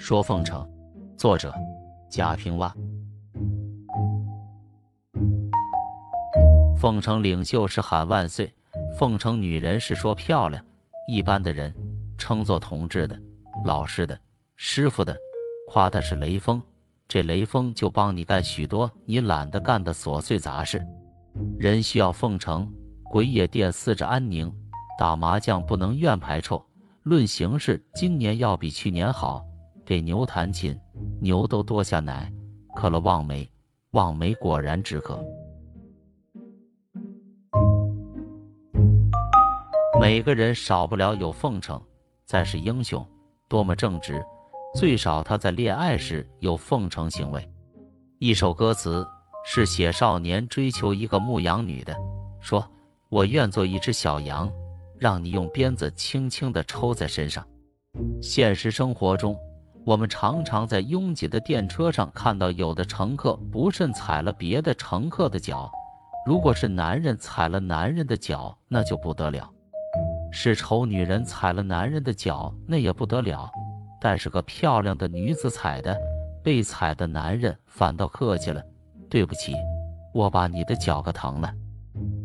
说凤城，作者贾平凹。凤城领袖是喊万岁，凤城女人是说漂亮。一般的人称作同志的、老师的、师傅的，夸他是雷锋。这雷锋就帮你干许多你懒得干的琐碎杂事。人需要奉承，鬼野店四着安宁，打麻将不能怨牌臭。论形势，今年要比去年好。给牛弹琴，牛都多下奶。渴了望梅，望梅果然止渴。每个人少不了有奉承，再是英雄，多么正直。最少他在恋爱时有奉承行为。一首歌词是写少年追求一个牧羊女的，说：“我愿做一只小羊，让你用鞭子轻轻地抽在身上。”现实生活中，我们常常在拥挤的电车上看到有的乘客不慎踩了别的乘客的脚，如果是男人踩了男人的脚，那就不得了；是丑女人踩了男人的脚，那也不得了。但是个漂亮的女子踩的，被踩的男人反倒客气了：“对不起，我把你的脚给疼了。”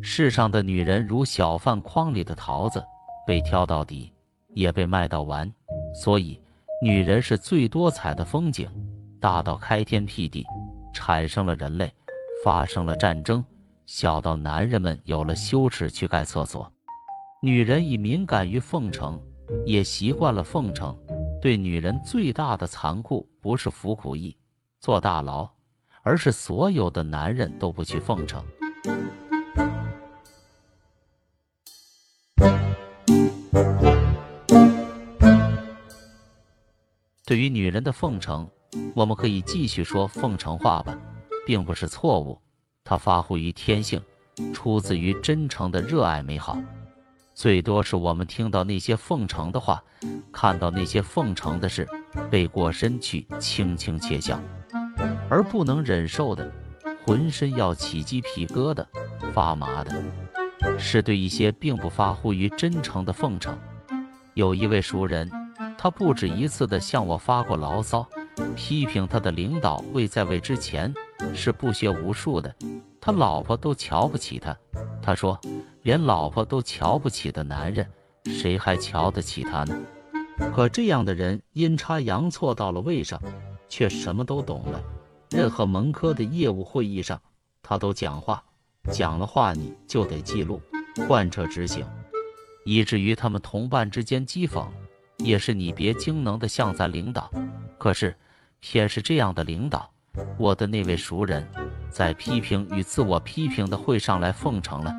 世上的女人如小饭筐里的桃子，被挑到底，也被卖到完。所以，女人是最多彩的风景，大到开天辟地，产生了人类，发生了战争；小到男人们有了羞耻去盖厕所。女人已敏感于奉承，也习惯了奉承。对女人最大的残酷，不是服苦役、坐大牢，而是所有的男人都不去奉承。的奉承，我们可以继续说奉承话吧，并不是错误，它发乎于天性，出自于真诚的热爱美好。最多是我们听到那些奉承的话，看到那些奉承的事，背过身去轻轻窃笑；而不能忍受的，浑身要起鸡皮疙瘩、发麻的，是对一些并不发乎于真诚的奉承。有一位熟人，他不止一次地向我发过牢骚，批评他的领导未在位之前是不学无术的，他老婆都瞧不起他。他说。连老婆都瞧不起的男人，谁还瞧得起他呢？可这样的人阴差阳错到了位上，却什么都懂了。任何门科的业务会议上，他都讲话，讲了话你就得记录，贯彻执行，以至于他们同伴之间讥讽，也是你别精能的像咱领导。可是，偏是这样的领导，我的那位熟人。在批评与自我批评的会上来奉承了，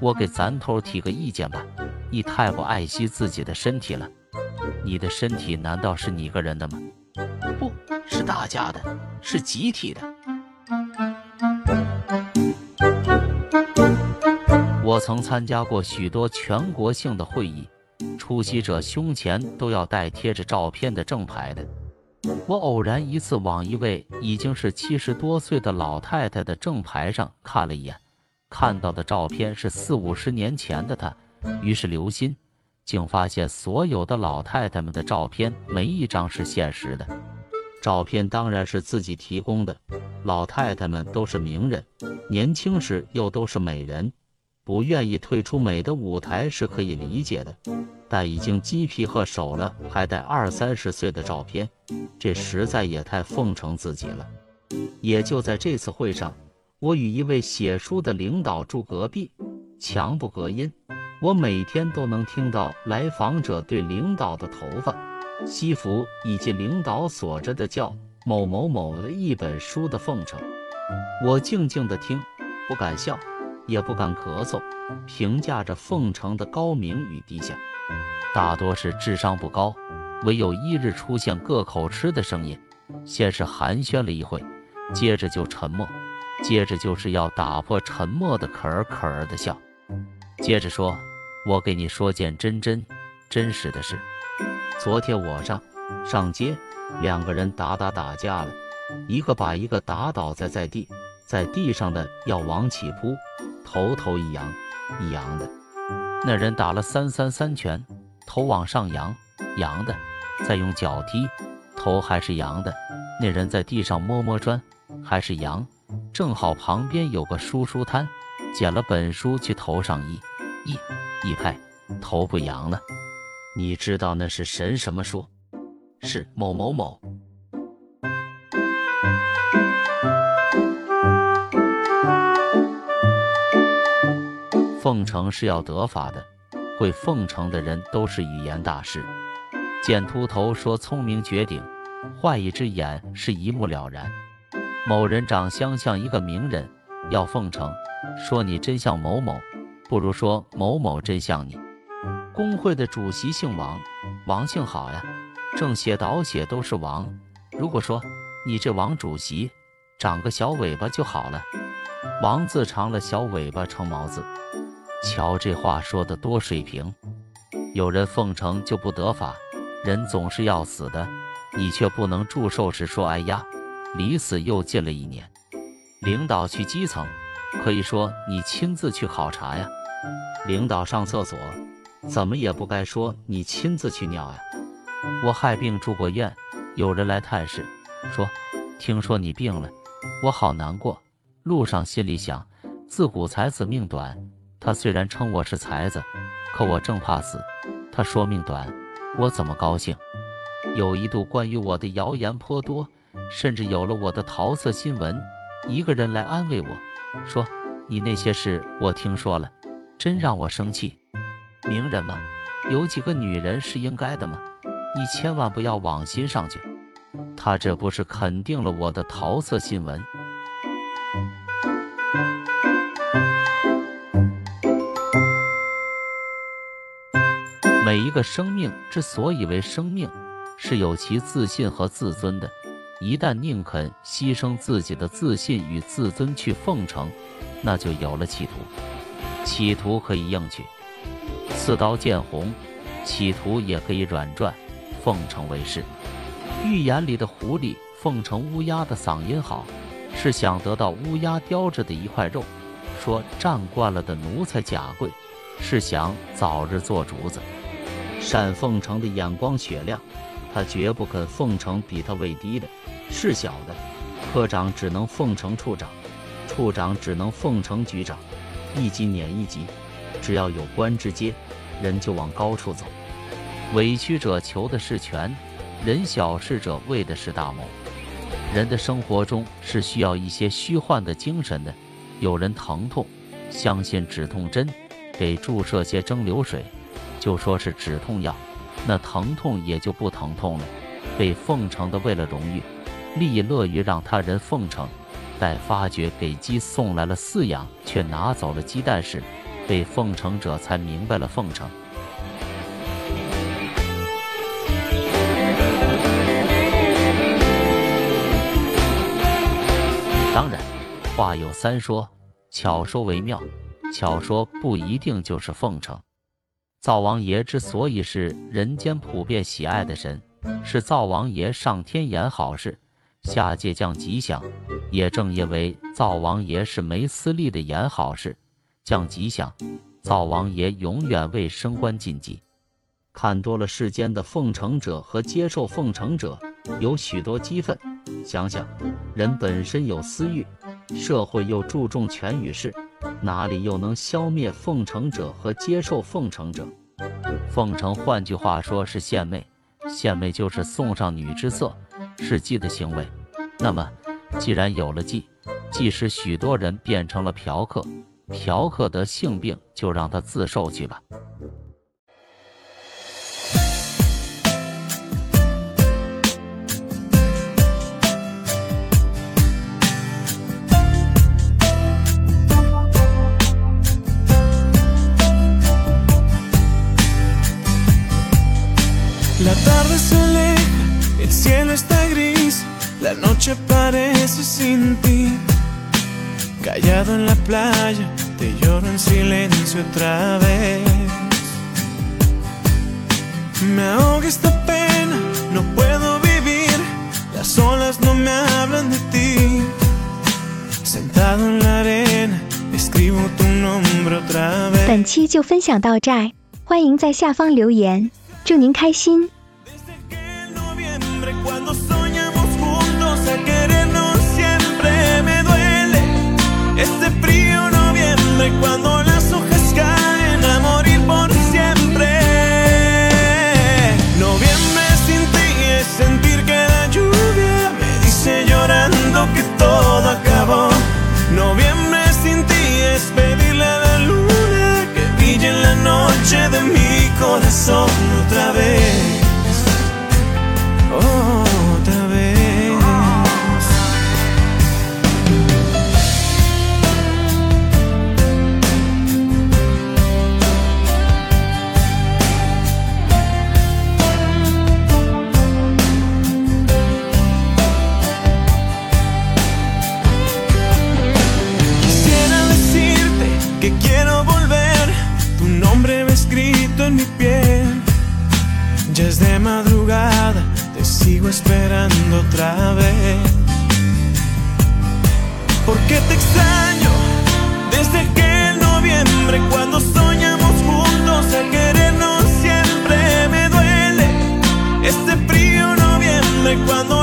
我给咱头提个意见吧，你太不爱惜自己的身体了。你的身体难道是你个人的吗？不是大家的，是集体的。我曾参加过许多全国性的会议，出席者胸前都要带贴着照片的正牌的。我偶然一次往一位已经是七十多岁的老太太的正牌上看了一眼，看到的照片是四五十年前的她，于是留心，竟发现所有的老太太们的照片没一张是现实的。照片当然是自己提供的，老太太们都是名人，年轻时又都是美人。不愿意退出美的舞台是可以理解的，但已经鸡皮鹤首了，还带二三十岁的照片，这实在也太奉承自己了。也就在这次会上，我与一位写书的领导住隔壁，墙不隔音，我每天都能听到来访者对领导的头发、西服以及领导锁着的叫某某某的一本书的奉承。我静静的听，不敢笑。也不敢咳嗽，评价着奉承的高明与低下，大多是智商不高。唯有一日出现各口吃的声音，先是寒暄了一会，接着就沉默，接着就是要打破沉默的可儿可儿的笑，接着说：“我给你说件真真真实的事。昨天我上上街，两个人打打打架了，一个把一个打倒在在地，在地上的要往起扑。”头头一扬一扬的，那人打了三三三拳，头往上扬扬的，再用脚踢，头还是扬的。那人在地上摸摸砖，还是扬。正好旁边有个书书摊，捡了本书去头上一一一拍，头不扬了。你知道那是神什么书？是某某某。奉承是要得法的，会奉承的人都是语言大师。见秃头说聪明绝顶，坏一只眼是一目了然。某人长相像一个名人，要奉承，说你真像某某，不如说某某真像你。工会的主席姓王，王姓好呀，正写倒写都是王。如果说你这王主席长个小尾巴就好了，王字长了，小尾巴成毛字。瞧这话说的多水平！有人奉承就不得法，人总是要死的，你却不能祝寿时说哎呀，离死又近了一年。领导去基层，可以说你亲自去考察呀。领导上厕所，怎么也不该说你亲自去尿呀。我害病住过院，有人来探视，说听说你病了，我好难过。路上心里想，自古才子命短。他虽然称我是才子，可我正怕死。他说命短，我怎么高兴？有一度关于我的谣言颇多，甚至有了我的桃色新闻。一个人来安慰我说：“你那些事我听说了，真让我生气。名人嘛，有几个女人是应该的吗？你千万不要往心上去。”他这不是肯定了我的桃色新闻？每一个生命之所以为生命，是有其自信和自尊的。一旦宁肯牺牲自己的自信与自尊去奉承，那就有了企图。企图可以硬去，刺刀见红；企图也可以软转，奉承为是。寓言里的狐狸奉承乌鸦的嗓音好，是想得到乌鸦叼着的一块肉；说站惯了的奴才假贵，是想早日做主子。单奉承的眼光雪亮，他绝不肯奉承比他位低的、是小的。科长只能奉承处长，处长只能奉承局长，一级撵一级，只要有官之阶，人就往高处走。委屈者求的是权，人小事者为的是大谋。人的生活中是需要一些虚幻的精神的。有人疼痛，相信止痛针，给注射些蒸馏水。就说是止痛药，那疼痛也就不疼痛了。被奉承的为了荣誉，利益乐于让他人奉承。待发觉给鸡送来了饲养，却拿走了鸡蛋时，被奉承者才明白了奉承。当然，话有三说，巧说为妙，巧说不一定就是奉承。灶王爷之所以是人间普遍喜爱的神，是灶王爷上天言好事，下界降吉祥。也正因为灶王爷是没私利的言好事，降吉祥，灶王爷永远为升官晋级。看多了世间的奉承者和接受奉承者，有许多激愤。想想，人本身有私欲，社会又注重权与势。哪里又能消灭奉承者和接受奉承者？奉承，换句话说是献媚，献媚就是送上女之色，是妓的行为。那么，既然有了妓，即使许多人变成了嫖客，嫖客得性病，就让他自受去吧。Callado en la playa, te lloro en silencio otra vez. Me ahoga esta pena, no puedo vivir. Las olas no me hablan de ti. Sentado en la arena, escribo tu nombre otra vez. 本期就分享到这，欢迎在下方留言，祝您开心。 otra vez. Porque te extraño desde aquel noviembre cuando soñamos juntos el querernos siempre me duele. Este frío noviembre cuando